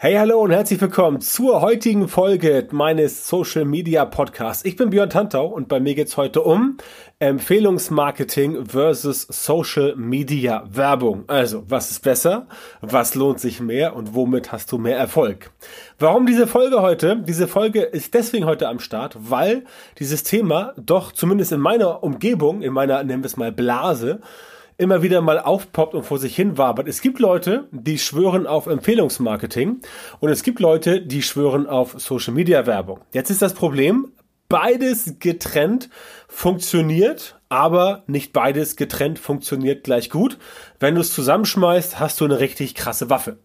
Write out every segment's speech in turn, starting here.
Hey, hallo und herzlich willkommen zur heutigen Folge meines Social Media Podcasts. Ich bin Björn Tantau und bei mir geht's heute um Empfehlungsmarketing versus Social Media Werbung. Also, was ist besser? Was lohnt sich mehr? Und womit hast du mehr Erfolg? Warum diese Folge heute? Diese Folge ist deswegen heute am Start, weil dieses Thema doch zumindest in meiner Umgebung, in meiner, nennen wir es mal Blase, immer wieder mal aufpoppt und vor sich hin wabert. Es gibt Leute, die schwören auf Empfehlungsmarketing und es gibt Leute, die schwören auf Social Media Werbung. Jetzt ist das Problem, beides getrennt funktioniert, aber nicht beides getrennt funktioniert gleich gut. Wenn du es zusammenschmeißt, hast du eine richtig krasse Waffe.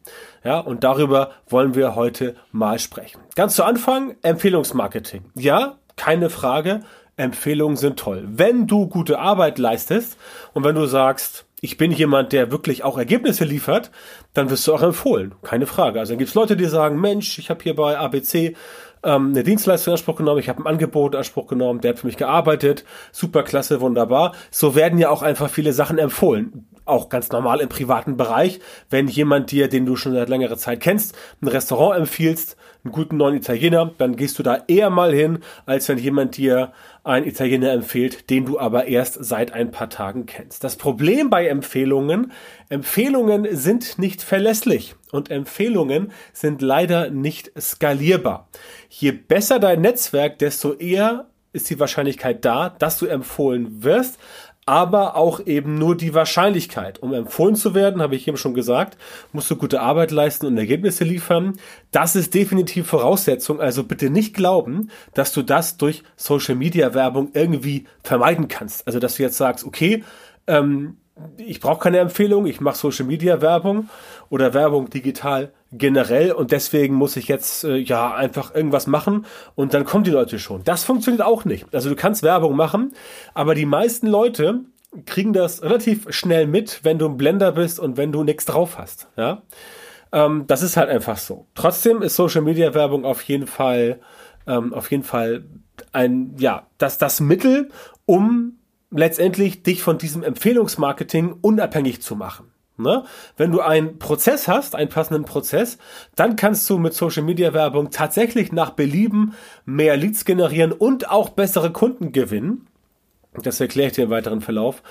Ja, und darüber wollen wir heute mal sprechen. Ganz zu Anfang Empfehlungsmarketing. Ja, keine Frage. Empfehlungen sind toll. Wenn du gute Arbeit leistest und wenn du sagst, ich bin jemand, der wirklich auch Ergebnisse liefert, dann wirst du auch empfohlen. Keine Frage. Also dann gibt es Leute, die sagen, Mensch, ich habe hier bei ABC ähm, eine Dienstleistung in Anspruch genommen, ich habe ein Angebot in Anspruch genommen, der hat für mich gearbeitet, super klasse, wunderbar. So werden ja auch einfach viele Sachen empfohlen. Auch ganz normal im privaten Bereich, wenn jemand dir, den du schon seit längerer Zeit kennst, ein Restaurant empfiehlst, einen guten neuen Italiener, dann gehst du da eher mal hin, als wenn jemand dir einen Italiener empfiehlt, den du aber erst seit ein paar Tagen kennst. Das Problem bei Empfehlungen, Empfehlungen sind nicht verlässlich und Empfehlungen sind leider nicht skalierbar. Je besser dein Netzwerk, desto eher ist die Wahrscheinlichkeit da, dass du empfohlen wirst aber auch eben nur die Wahrscheinlichkeit. Um empfohlen zu werden, habe ich eben schon gesagt, musst du gute Arbeit leisten und Ergebnisse liefern. Das ist definitiv Voraussetzung. Also bitte nicht glauben, dass du das durch Social Media Werbung irgendwie vermeiden kannst. Also dass du jetzt sagst, okay, ähm, ich brauche keine Empfehlung, ich mache Social Media Werbung oder Werbung digital generell und deswegen muss ich jetzt äh, ja einfach irgendwas machen und dann kommen die Leute schon. Das funktioniert auch nicht. Also du kannst Werbung machen, aber die meisten Leute kriegen das relativ schnell mit, wenn du ein Blender bist und wenn du nichts drauf hast. Ja, ähm, das ist halt einfach so. Trotzdem ist Social Media Werbung auf jeden Fall ähm, auf jeden Fall ein ja das das Mittel, um letztendlich dich von diesem Empfehlungsmarketing unabhängig zu machen. Ne? Wenn du einen Prozess hast, einen passenden Prozess, dann kannst du mit Social Media Werbung tatsächlich nach Belieben mehr Leads generieren und auch bessere Kunden gewinnen. Das erkläre ich dir im weiteren Verlauf,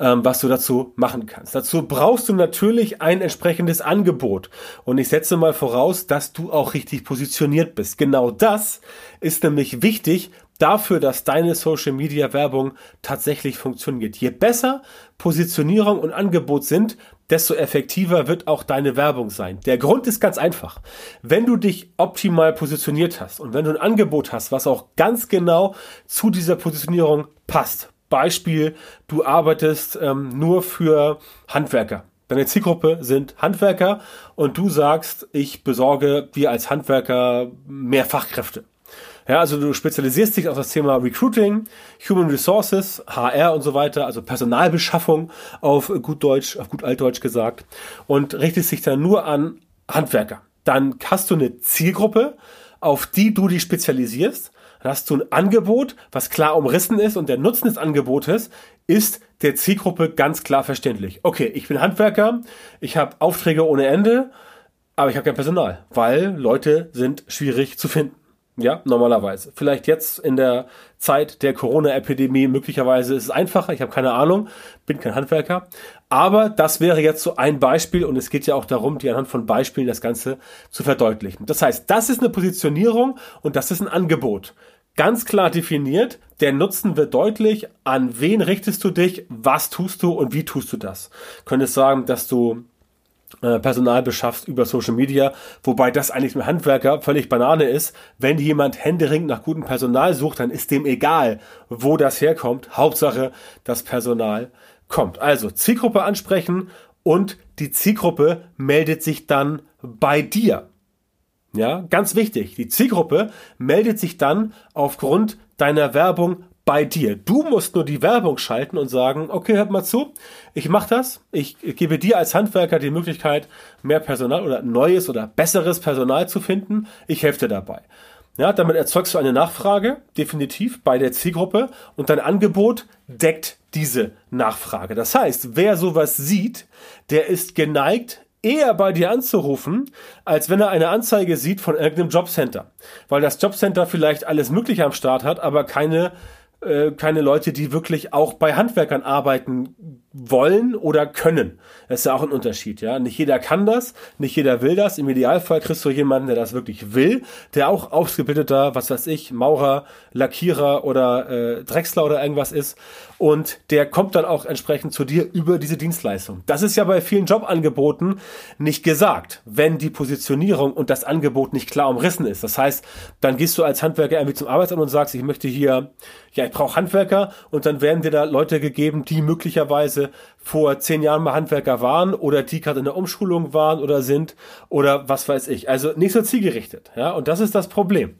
ähm, was du dazu machen kannst. Dazu brauchst du natürlich ein entsprechendes Angebot. Und ich setze mal voraus, dass du auch richtig positioniert bist. Genau das ist nämlich wichtig dafür, dass deine Social Media Werbung tatsächlich funktioniert. Je besser Positionierung und Angebot sind, desto effektiver wird auch deine Werbung sein. Der Grund ist ganz einfach. Wenn du dich optimal positioniert hast und wenn du ein Angebot hast, was auch ganz genau zu dieser Positionierung passt. Beispiel, du arbeitest ähm, nur für Handwerker. Deine Zielgruppe sind Handwerker und du sagst, ich besorge dir als Handwerker mehr Fachkräfte. Ja, also du spezialisierst dich auf das Thema Recruiting, Human Resources, HR und so weiter, also Personalbeschaffung auf gut Deutsch, auf gut Altdeutsch gesagt und richtest dich dann nur an Handwerker. Dann hast du eine Zielgruppe, auf die du dich spezialisierst. Dann hast du ein Angebot, was klar umrissen ist und der Nutzen des Angebotes ist der Zielgruppe ganz klar verständlich. Okay, ich bin Handwerker, ich habe Aufträge ohne Ende, aber ich habe kein Personal, weil Leute sind schwierig zu finden. Ja, normalerweise. Vielleicht jetzt in der Zeit der Corona-Epidemie möglicherweise ist es einfacher. Ich habe keine Ahnung, bin kein Handwerker. Aber das wäre jetzt so ein Beispiel und es geht ja auch darum, die anhand von Beispielen das Ganze zu verdeutlichen. Das heißt, das ist eine Positionierung und das ist ein Angebot. Ganz klar definiert, der Nutzen wird deutlich, an wen richtest du dich, was tust du und wie tust du das. Könntest sagen, dass du Personal beschaffst über Social Media, wobei das eigentlich mit Handwerker völlig Banane ist. Wenn jemand händeringend nach gutem Personal sucht, dann ist dem egal, wo das herkommt. Hauptsache, das Personal kommt. Also Zielgruppe ansprechen und die Zielgruppe meldet sich dann bei dir. Ja, ganz wichtig. Die Zielgruppe meldet sich dann aufgrund deiner Werbung bei dir. Du musst nur die Werbung schalten und sagen, okay, hört mal zu, ich mache das. Ich gebe dir als Handwerker die Möglichkeit, mehr Personal oder neues oder besseres Personal zu finden. Ich helfe dir dabei. Ja, damit erzeugst du eine Nachfrage, definitiv bei der Zielgruppe und dein Angebot deckt diese Nachfrage. Das heißt, wer sowas sieht, der ist geneigt, eher bei dir anzurufen, als wenn er eine Anzeige sieht von irgendeinem Jobcenter. Weil das Jobcenter vielleicht alles Mögliche am Start hat, aber keine äh, keine Leute, die wirklich auch bei Handwerkern arbeiten wollen oder können. Das ist ja auch ein Unterschied, ja. Nicht jeder kann das, nicht jeder will das. Im Idealfall kriegst du jemanden, der das wirklich will, der auch ausgebildeter, was weiß ich, Maurer, Lackierer oder äh, Drechsler oder irgendwas ist. Und der kommt dann auch entsprechend zu dir über diese Dienstleistung. Das ist ja bei vielen Jobangeboten nicht gesagt, wenn die Positionierung und das Angebot nicht klar umrissen ist. Das heißt, dann gehst du als Handwerker irgendwie zum Arbeitsamt und sagst, ich möchte hier, ja, ich brauche Handwerker und dann werden dir da Leute gegeben, die möglicherweise vor zehn Jahren mal Handwerker waren oder die gerade in der Umschulung waren oder sind oder was weiß ich. Also nicht so zielgerichtet. Ja, und das ist das Problem.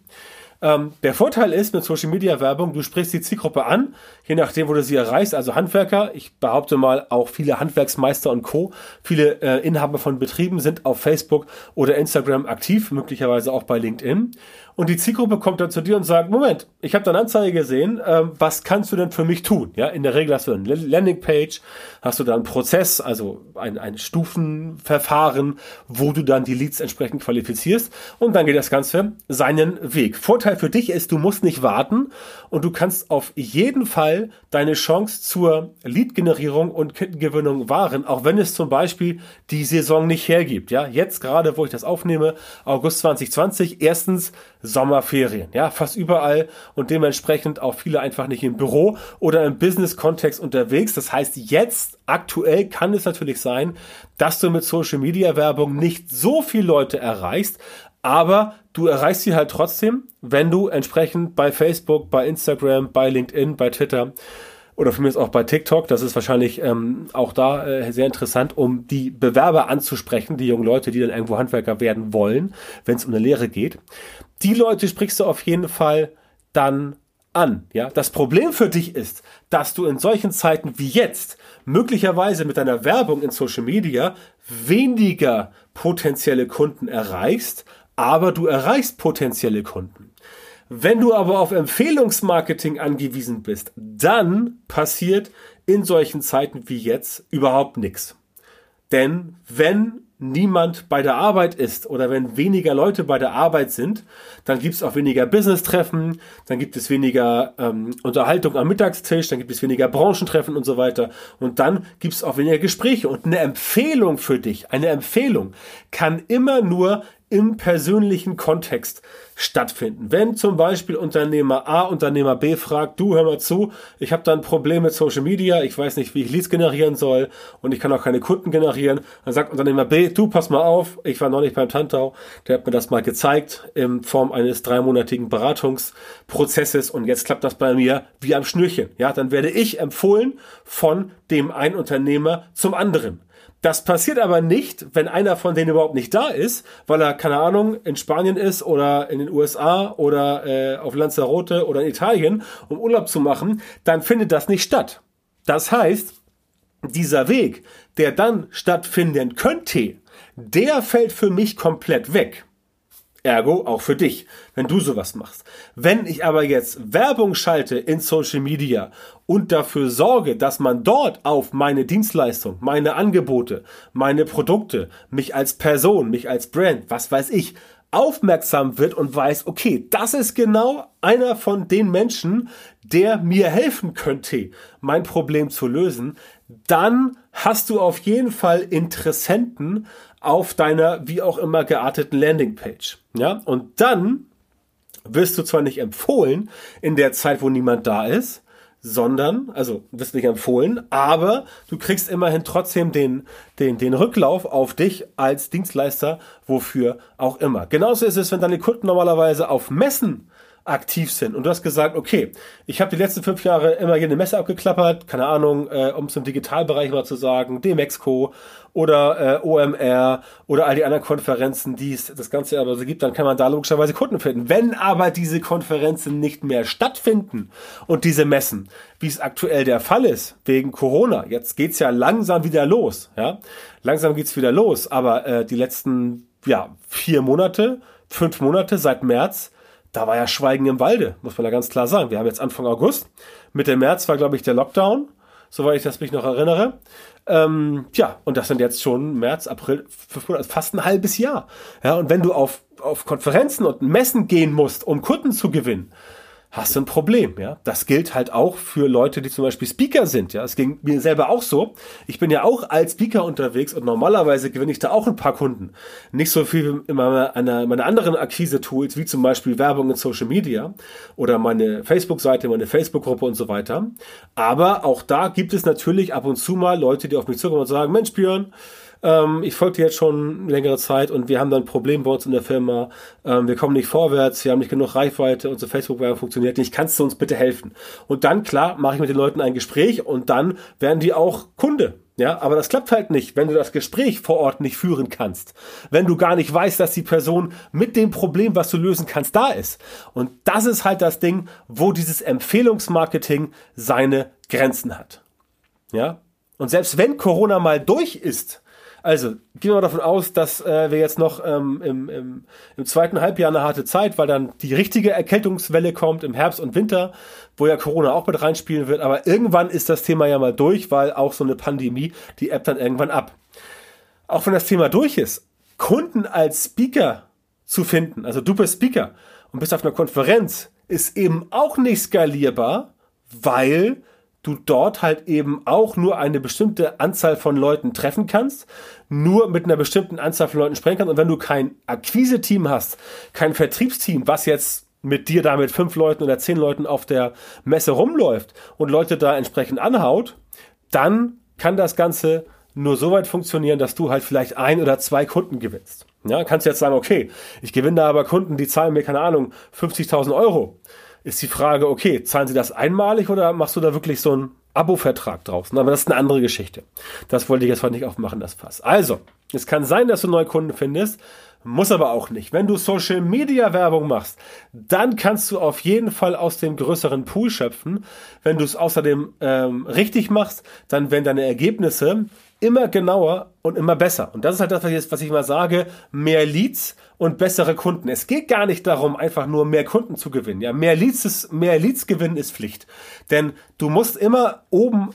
Ähm, der Vorteil ist mit Social Media Werbung, du sprichst die Zielgruppe an, je nachdem, wo du sie erreichst. Also Handwerker, ich behaupte mal auch viele Handwerksmeister und Co., viele äh, Inhaber von Betrieben sind auf Facebook oder Instagram aktiv, möglicherweise auch bei LinkedIn. Und die Zielgruppe kommt dann zu dir und sagt, Moment, ich habe da eine Anzeige gesehen, ähm, was kannst du denn für mich tun? Ja, in der Regel hast du eine Landingpage, hast du da einen Prozess, also ein, ein Stufenverfahren, wo du dann die Leads entsprechend qualifizierst und dann geht das Ganze seinen Weg. Vorteil für dich ist, du musst nicht warten und du kannst auf jeden Fall deine Chance zur Lead-Generierung und Kundengewinnung wahren, auch wenn es zum Beispiel die Saison nicht hergibt. Ja, jetzt gerade, wo ich das aufnehme, August 2020, erstens Sommerferien, ja, fast überall und dementsprechend auch viele einfach nicht im Büro oder im Business-Kontext unterwegs. Das heißt, jetzt aktuell kann es natürlich sein, dass du mit Social Media Werbung nicht so viele Leute erreichst, aber du erreichst sie halt trotzdem, wenn du entsprechend bei Facebook, bei Instagram, bei LinkedIn, bei Twitter oder für mich auch bei TikTok, das ist wahrscheinlich ähm, auch da äh, sehr interessant, um die Bewerber anzusprechen, die jungen Leute, die dann irgendwo Handwerker werden wollen, wenn es um eine Lehre geht. Die Leute sprichst du auf jeden Fall dann an. Ja, das Problem für dich ist, dass du in solchen Zeiten wie jetzt möglicherweise mit deiner Werbung in Social Media weniger potenzielle Kunden erreichst, aber du erreichst potenzielle Kunden. Wenn du aber auf Empfehlungsmarketing angewiesen bist, dann passiert in solchen Zeiten wie jetzt überhaupt nichts. Denn wenn niemand bei der Arbeit ist oder wenn weniger Leute bei der Arbeit sind, dann gibt es auch weniger Business-Treffen, dann gibt es weniger ähm, Unterhaltung am Mittagstisch, dann gibt es weniger Branchentreffen und so weiter. Und dann gibt es auch weniger Gespräche. Und eine Empfehlung für dich, eine Empfehlung kann immer nur im persönlichen Kontext stattfinden. Wenn zum Beispiel Unternehmer A Unternehmer B fragt, du hör mal zu, ich habe da ein Problem mit Social Media, ich weiß nicht, wie ich Leads generieren soll und ich kann auch keine Kunden generieren, dann sagt Unternehmer B, du pass mal auf, ich war neulich beim Tantau, der hat mir das mal gezeigt in Form eines dreimonatigen Beratungsprozesses und jetzt klappt das bei mir wie am Schnürchen. Ja, dann werde ich empfohlen von dem einen Unternehmer zum anderen. Das passiert aber nicht, wenn einer von denen überhaupt nicht da ist, weil er, keine Ahnung, in Spanien ist oder in den USA oder äh, auf Lanzarote oder in Italien, um Urlaub zu machen, dann findet das nicht statt. Das heißt, dieser Weg, der dann stattfinden könnte, der fällt für mich komplett weg. Ergo auch für dich, wenn du sowas machst. Wenn ich aber jetzt Werbung schalte in Social Media und dafür sorge, dass man dort auf meine Dienstleistung, meine Angebote, meine Produkte, mich als Person, mich als Brand, was weiß ich, aufmerksam wird und weiß, okay, das ist genau einer von den Menschen, der mir helfen könnte, mein Problem zu lösen, dann hast du auf jeden Fall Interessenten auf deiner wie auch immer gearteten Landingpage. Ja, und dann wirst du zwar nicht empfohlen in der Zeit, wo niemand da ist, sondern, also wirst nicht empfohlen, aber du kriegst immerhin trotzdem den, den, den Rücklauf auf dich als Dienstleister, wofür auch immer. Genauso ist es, wenn deine Kunden normalerweise auf Messen aktiv sind. Und du hast gesagt, okay, ich habe die letzten fünf Jahre immer hier eine Messe abgeklappert, keine Ahnung, äh, um es im Digitalbereich mal zu sagen, DMEXCO oder äh, OMR oder all die anderen Konferenzen, die es das Ganze aber so gibt, dann kann man da logischerweise Kunden finden. Wenn aber diese Konferenzen nicht mehr stattfinden und diese Messen, wie es aktuell der Fall ist, wegen Corona, jetzt geht's ja langsam wieder los, ja, langsam geht's wieder los, aber äh, die letzten, ja, vier Monate, fünf Monate seit März, da war ja Schweigen im Walde, muss man da ganz klar sagen. Wir haben jetzt Anfang August. Mitte März war, glaube ich, der Lockdown. soweit ich das mich noch erinnere. Ähm, ja, und das sind jetzt schon März, April, fast ein halbes Jahr. Ja, und wenn du auf, auf Konferenzen und Messen gehen musst, um Kunden zu gewinnen, hast du ein Problem, ja. Das gilt halt auch für Leute, die zum Beispiel Speaker sind, ja. Es ging mir selber auch so. Ich bin ja auch als Speaker unterwegs und normalerweise gewinne ich da auch ein paar Kunden. Nicht so viel wie meine, meine anderen Akquise-Tools, wie zum Beispiel Werbung in Social Media oder meine Facebook-Seite, meine Facebook-Gruppe und so weiter. Aber auch da gibt es natürlich ab und zu mal Leute, die auf mich zukommen und sagen, Mensch, Björn, ähm, ich folge dir jetzt schon längere Zeit und wir haben dann ein Problem bei uns in der Firma. Ähm, wir kommen nicht vorwärts, wir haben nicht genug Reichweite, unsere Facebook-Werbung funktioniert nicht. Kannst du uns bitte helfen? Und dann, klar, mache ich mit den Leuten ein Gespräch und dann werden die auch Kunde. Ja, aber das klappt halt nicht, wenn du das Gespräch vor Ort nicht führen kannst. Wenn du gar nicht weißt, dass die Person mit dem Problem, was du lösen kannst, da ist. Und das ist halt das Ding, wo dieses Empfehlungsmarketing seine Grenzen hat. Ja? Und selbst wenn Corona mal durch ist, also, gehen wir mal davon aus, dass äh, wir jetzt noch ähm, im, im, im zweiten Halbjahr eine harte Zeit, weil dann die richtige Erkältungswelle kommt im Herbst und Winter, wo ja Corona auch mit reinspielen wird. Aber irgendwann ist das Thema ja mal durch, weil auch so eine Pandemie, die App dann irgendwann ab. Auch wenn das Thema durch ist, Kunden als Speaker zu finden, also du bist Speaker und bist auf einer Konferenz, ist eben auch nicht skalierbar, weil du dort halt eben auch nur eine bestimmte Anzahl von Leuten treffen kannst, nur mit einer bestimmten Anzahl von Leuten sprechen kannst. Und wenn du kein Akquise-Team hast, kein Vertriebsteam, was jetzt mit dir da mit fünf Leuten oder zehn Leuten auf der Messe rumläuft und Leute da entsprechend anhaut, dann kann das Ganze nur so weit funktionieren, dass du halt vielleicht ein oder zwei Kunden gewinnst. Ja, kannst jetzt sagen, okay, ich gewinne da aber Kunden, die zahlen mir, keine Ahnung, 50.000 Euro ist die Frage, okay, zahlen sie das einmalig oder machst du da wirklich so einen Abo-Vertrag draußen? Aber das ist eine andere Geschichte. Das wollte ich jetzt heute nicht aufmachen, das Fass. Also, es kann sein, dass du neue Kunden findest, muss aber auch nicht. Wenn du Social Media Werbung machst, dann kannst du auf jeden Fall aus dem größeren Pool schöpfen. Wenn du es außerdem ähm, richtig machst, dann werden deine Ergebnisse immer genauer und immer besser. Und das ist halt das, was ich, was ich mal sage, mehr Leads und bessere Kunden. Es geht gar nicht darum, einfach nur mehr Kunden zu gewinnen. Ja, mehr Leads ist, mehr Leads gewinnen ist Pflicht. Denn du musst immer oben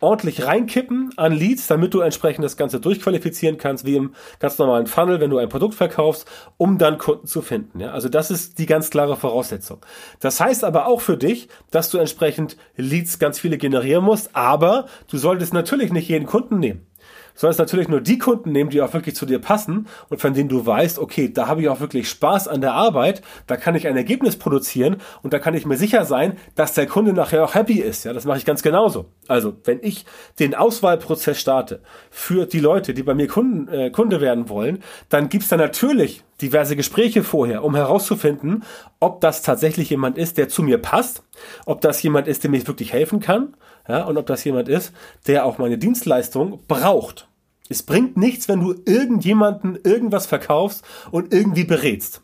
ordentlich reinkippen an Leads, damit du entsprechend das Ganze durchqualifizieren kannst, wie im ganz normalen Funnel, wenn du ein Produkt verkaufst, um dann Kunden zu finden. Ja, also das ist die ganz klare Voraussetzung. Das heißt aber auch für dich, dass du entsprechend Leads ganz viele generieren musst, aber du solltest natürlich nicht jeden Kunden nehmen sollst natürlich nur die Kunden nehmen, die auch wirklich zu dir passen und von denen du weißt, okay, da habe ich auch wirklich Spaß an der Arbeit, da kann ich ein Ergebnis produzieren und da kann ich mir sicher sein, dass der Kunde nachher auch happy ist. Ja, das mache ich ganz genauso. Also, wenn ich den Auswahlprozess starte für die Leute, die bei mir Kunden, äh, Kunde werden wollen, dann gibt's da natürlich diverse Gespräche vorher, um herauszufinden, ob das tatsächlich jemand ist, der zu mir passt, ob das jemand ist, der mir wirklich helfen kann, ja, und ob das jemand ist, der auch meine Dienstleistung braucht. Es bringt nichts, wenn du irgendjemanden irgendwas verkaufst und irgendwie berätst.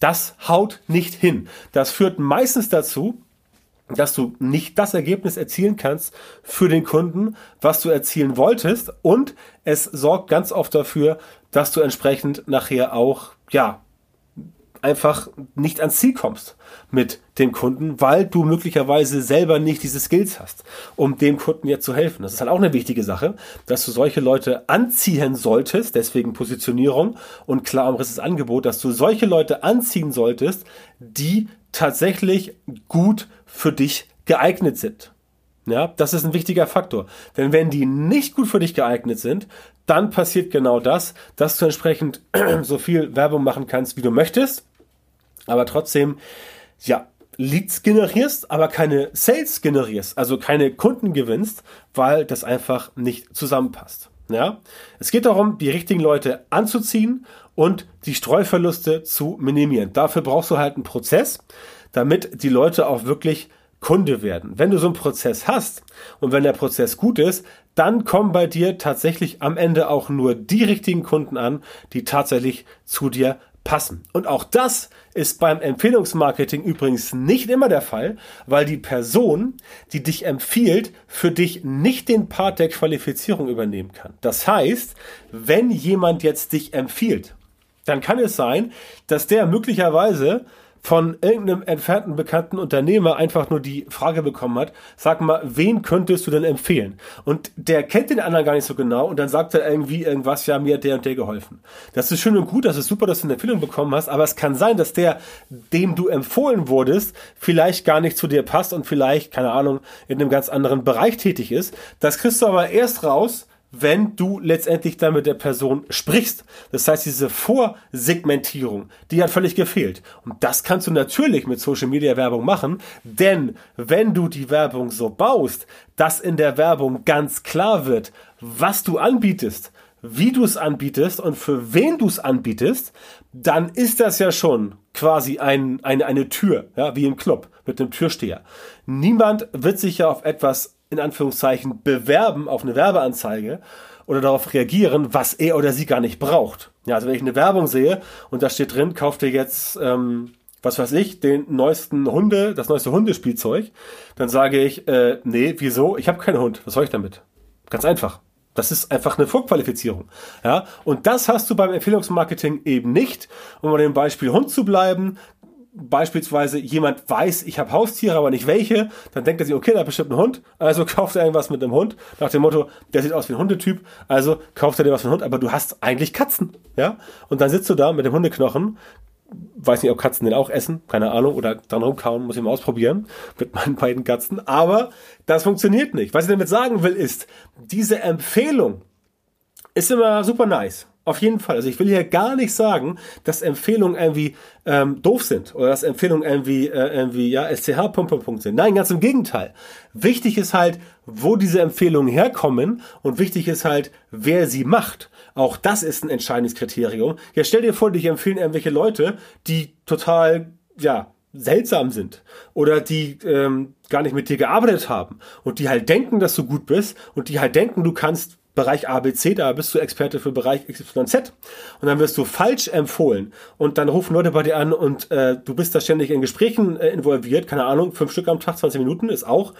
Das haut nicht hin. Das führt meistens dazu, dass du nicht das Ergebnis erzielen kannst für den Kunden, was du erzielen wolltest. Und es sorgt ganz oft dafür, dass du entsprechend nachher auch, ja, einfach nicht ans Ziel kommst mit dem Kunden, weil du möglicherweise selber nicht diese Skills hast, um dem Kunden jetzt zu helfen. Das ist halt auch eine wichtige Sache, dass du solche Leute anziehen solltest, deswegen Positionierung und klar umrisses Angebot, dass du solche Leute anziehen solltest, die tatsächlich gut für dich geeignet sind. Ja, das ist ein wichtiger Faktor. Denn wenn die nicht gut für dich geeignet sind, dann passiert genau das, dass du entsprechend so viel Werbung machen kannst, wie du möchtest aber trotzdem, ja, Leads generierst, aber keine Sales generierst, also keine Kunden gewinnst, weil das einfach nicht zusammenpasst. Ja, es geht darum, die richtigen Leute anzuziehen und die Streuverluste zu minimieren. Dafür brauchst du halt einen Prozess, damit die Leute auch wirklich Kunde werden. Wenn du so einen Prozess hast und wenn der Prozess gut ist, dann kommen bei dir tatsächlich am Ende auch nur die richtigen Kunden an, die tatsächlich zu dir passen. Und auch das ist beim Empfehlungsmarketing übrigens nicht immer der Fall, weil die Person, die dich empfiehlt, für dich nicht den Part der Qualifizierung übernehmen kann. Das heißt, wenn jemand jetzt dich empfiehlt, dann kann es sein, dass der möglicherweise von irgendeinem entfernten bekannten Unternehmer einfach nur die Frage bekommen hat, sag mal, wen könntest du denn empfehlen? Und der kennt den anderen gar nicht so genau und dann sagt er irgendwie irgendwas, ja, mir hat der und der geholfen. Das ist schön und gut, das ist super, dass du eine Empfehlung bekommen hast, aber es kann sein, dass der, dem du empfohlen wurdest, vielleicht gar nicht zu dir passt und vielleicht, keine Ahnung, in einem ganz anderen Bereich tätig ist. Das kriegst du aber erst raus, wenn du letztendlich dann mit der Person sprichst. Das heißt, diese Vorsegmentierung, die hat völlig gefehlt. Und das kannst du natürlich mit Social Media Werbung machen, denn wenn du die Werbung so baust, dass in der Werbung ganz klar wird, was du anbietest, wie du es anbietest und für wen du es anbietest, dann ist das ja schon quasi ein, eine, eine Tür, ja, wie im Club mit einem Türsteher. Niemand wird sich ja auf etwas in Anführungszeichen bewerben auf eine Werbeanzeige oder darauf reagieren, was er oder sie gar nicht braucht. Ja, also wenn ich eine Werbung sehe und da steht drin, kauft ihr jetzt, ähm, was weiß ich, den neuesten Hunde, das neueste Hundespielzeug, dann sage ich, äh, nee, wieso? Ich habe keinen Hund. Was soll ich damit? Ganz einfach. Das ist einfach eine Vorqualifizierung. Ja, und das hast du beim Empfehlungsmarketing eben nicht. Um bei dem Beispiel Hund zu bleiben, beispielsweise jemand weiß, ich habe Haustiere, aber nicht welche, dann denkt er sich, okay, da bestimmt ein Hund, also kauft er irgendwas mit einem Hund, nach dem Motto, der sieht aus wie ein Hundetyp, also kauft er dir was für einen Hund, aber du hast eigentlich Katzen, ja? Und dann sitzt du da mit dem Hundeknochen, weiß nicht, ob Katzen den auch essen, keine Ahnung, oder dann rumkauen, muss ich mal ausprobieren mit meinen beiden Katzen, aber das funktioniert nicht. Was ich damit sagen will, ist, diese Empfehlung ist immer super nice. Auf jeden Fall. Also ich will hier gar nicht sagen, dass Empfehlungen irgendwie ähm, doof sind oder dass Empfehlungen irgendwie, äh, irgendwie ja, SCH Punkt, Punkt, Punkt sind. Nein, ganz im Gegenteil. Wichtig ist halt, wo diese Empfehlungen herkommen und wichtig ist halt, wer sie macht. Auch das ist ein entscheidendes Kriterium. Ja, stell dir vor, dich empfehlen irgendwelche Leute, die total, ja, seltsam sind oder die ähm, gar nicht mit dir gearbeitet haben und die halt denken, dass du gut bist und die halt denken, du kannst Bereich ABC, da bist du Experte für Bereich XYZ und dann wirst du falsch empfohlen und dann rufen Leute bei dir an und äh, du bist da ständig in Gesprächen äh, involviert, keine Ahnung, fünf Stück am Tag, 20 Minuten ist auch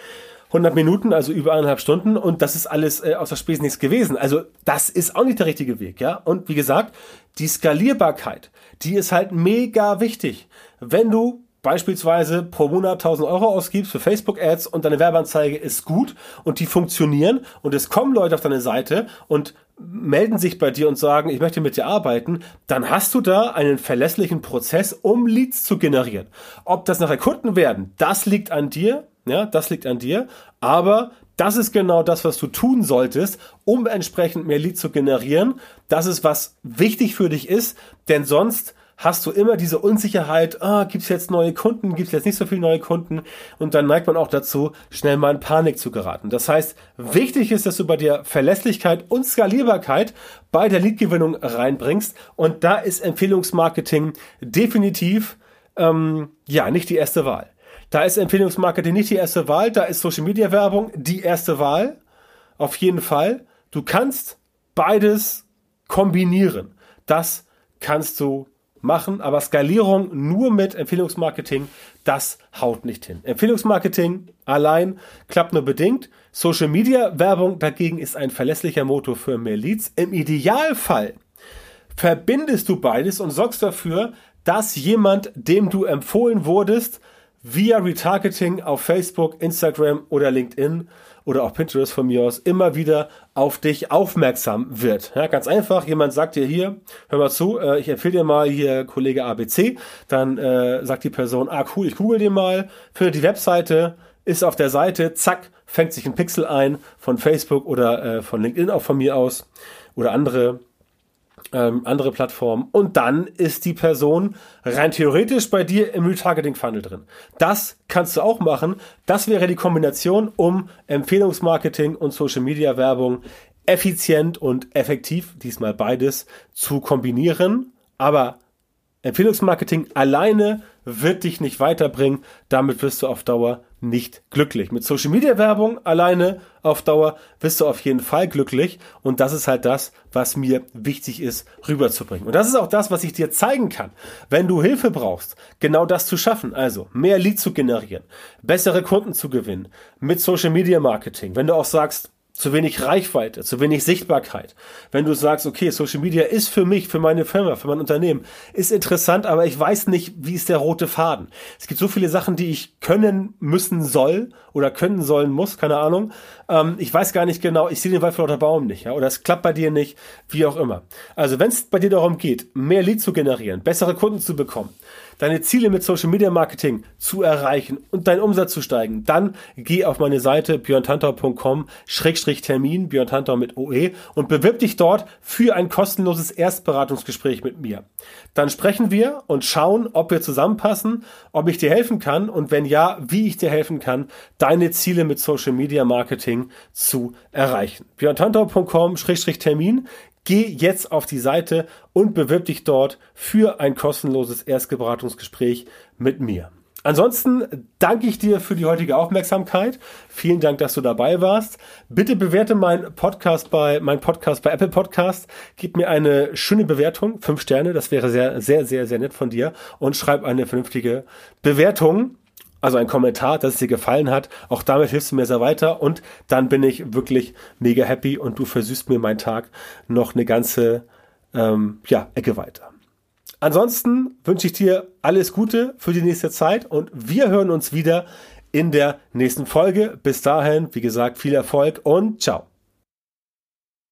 100 Minuten, also über eineinhalb Stunden und das ist alles äh, aus der Spesen nichts gewesen. Also das ist auch nicht der richtige Weg, ja. Und wie gesagt, die Skalierbarkeit, die ist halt mega wichtig. Wenn du beispielsweise pro Monat 1000 Euro ausgibst für Facebook-Ads und deine Werbeanzeige ist gut und die funktionieren und es kommen Leute auf deine Seite und melden sich bei dir und sagen, ich möchte mit dir arbeiten, dann hast du da einen verlässlichen Prozess, um Leads zu generieren. Ob das nachher Kunden werden, das liegt an dir, ja, das liegt an dir, aber das ist genau das, was du tun solltest, um entsprechend mehr Leads zu generieren. Das ist, was wichtig für dich ist, denn sonst hast du immer diese Unsicherheit, ah, gibt es jetzt neue Kunden, gibt es jetzt nicht so viele neue Kunden und dann neigt man auch dazu, schnell mal in Panik zu geraten. Das heißt, wichtig ist, dass du bei der Verlässlichkeit und Skalierbarkeit bei der Leadgewinnung reinbringst und da ist Empfehlungsmarketing definitiv ähm, ja nicht die erste Wahl. Da ist Empfehlungsmarketing nicht die erste Wahl, da ist Social Media Werbung die erste Wahl. Auf jeden Fall. Du kannst beides kombinieren. Das kannst du machen, aber Skalierung nur mit Empfehlungsmarketing, das haut nicht hin. Empfehlungsmarketing allein klappt nur bedingt. Social Media Werbung dagegen ist ein verlässlicher Motor für mehr Leads. Im Idealfall verbindest du beides und sorgst dafür, dass jemand, dem du empfohlen wurdest, via Retargeting auf Facebook, Instagram oder LinkedIn oder auch Pinterest von mir aus immer wieder auf dich aufmerksam wird. Ja, ganz einfach, jemand sagt dir hier, hör mal zu, äh, ich empfehle dir mal hier Kollege ABC, dann äh, sagt die Person, ah cool, ich google dir mal, findet die Webseite, ist auf der Seite, zack, fängt sich ein Pixel ein von Facebook oder äh, von LinkedIn auch von mir aus oder andere ähm, andere Plattformen und dann ist die Person rein theoretisch bei dir im Retargeting-Funnel drin. Das kannst du auch machen. Das wäre die Kombination, um Empfehlungsmarketing und Social-Media-Werbung effizient und effektiv, diesmal beides, zu kombinieren. Aber Empfehlungsmarketing alleine wird dich nicht weiterbringen. Damit wirst du auf Dauer nicht glücklich. Mit Social Media Werbung alleine auf Dauer wirst du auf jeden Fall glücklich. Und das ist halt das, was mir wichtig ist, rüberzubringen. Und das ist auch das, was ich dir zeigen kann. Wenn du Hilfe brauchst, genau das zu schaffen, also mehr Lead zu generieren, bessere Kunden zu gewinnen, mit Social Media Marketing. Wenn du auch sagst, zu wenig Reichweite, zu wenig Sichtbarkeit. Wenn du sagst, okay, Social Media ist für mich, für meine Firma, für mein Unternehmen, ist interessant, aber ich weiß nicht, wie ist der rote Faden. Es gibt so viele Sachen, die ich können müssen soll oder können sollen muss, keine Ahnung. Ähm, ich weiß gar nicht genau, ich sehe den Wald vor lauter Baum nicht, ja, oder es klappt bei dir nicht, wie auch immer. Also wenn es bei dir darum geht, mehr Lead zu generieren, bessere Kunden zu bekommen, deine Ziele mit Social Media Marketing zu erreichen und deinen Umsatz zu steigen, dann geh auf meine Seite björntantau.com Termin, Björn Tantau mit OE und bewirb dich dort für ein kostenloses Erstberatungsgespräch mit mir. Dann sprechen wir und schauen, ob wir zusammenpassen, ob ich dir helfen kann und wenn ja, wie ich dir helfen kann, deine Ziele mit Social Media Marketing zu erreichen. björntantau.com-termin Geh jetzt auf die Seite und bewirb dich dort für ein kostenloses Erstberatungsgespräch mit mir. Ansonsten danke ich dir für die heutige Aufmerksamkeit. Vielen Dank, dass du dabei warst. Bitte bewerte meinen Podcast bei, mein Podcast bei Apple Podcast. Gib mir eine schöne Bewertung. Fünf Sterne. Das wäre sehr, sehr, sehr, sehr nett von dir. Und schreib eine vernünftige Bewertung. Also ein Kommentar, dass es dir gefallen hat. Auch damit hilfst du mir sehr weiter. Und dann bin ich wirklich mega happy und du versüßt mir meinen Tag noch eine ganze, ähm, ja, Ecke weiter. Ansonsten wünsche ich dir alles Gute für die nächste Zeit und wir hören uns wieder in der nächsten Folge. Bis dahin, wie gesagt, viel Erfolg und ciao.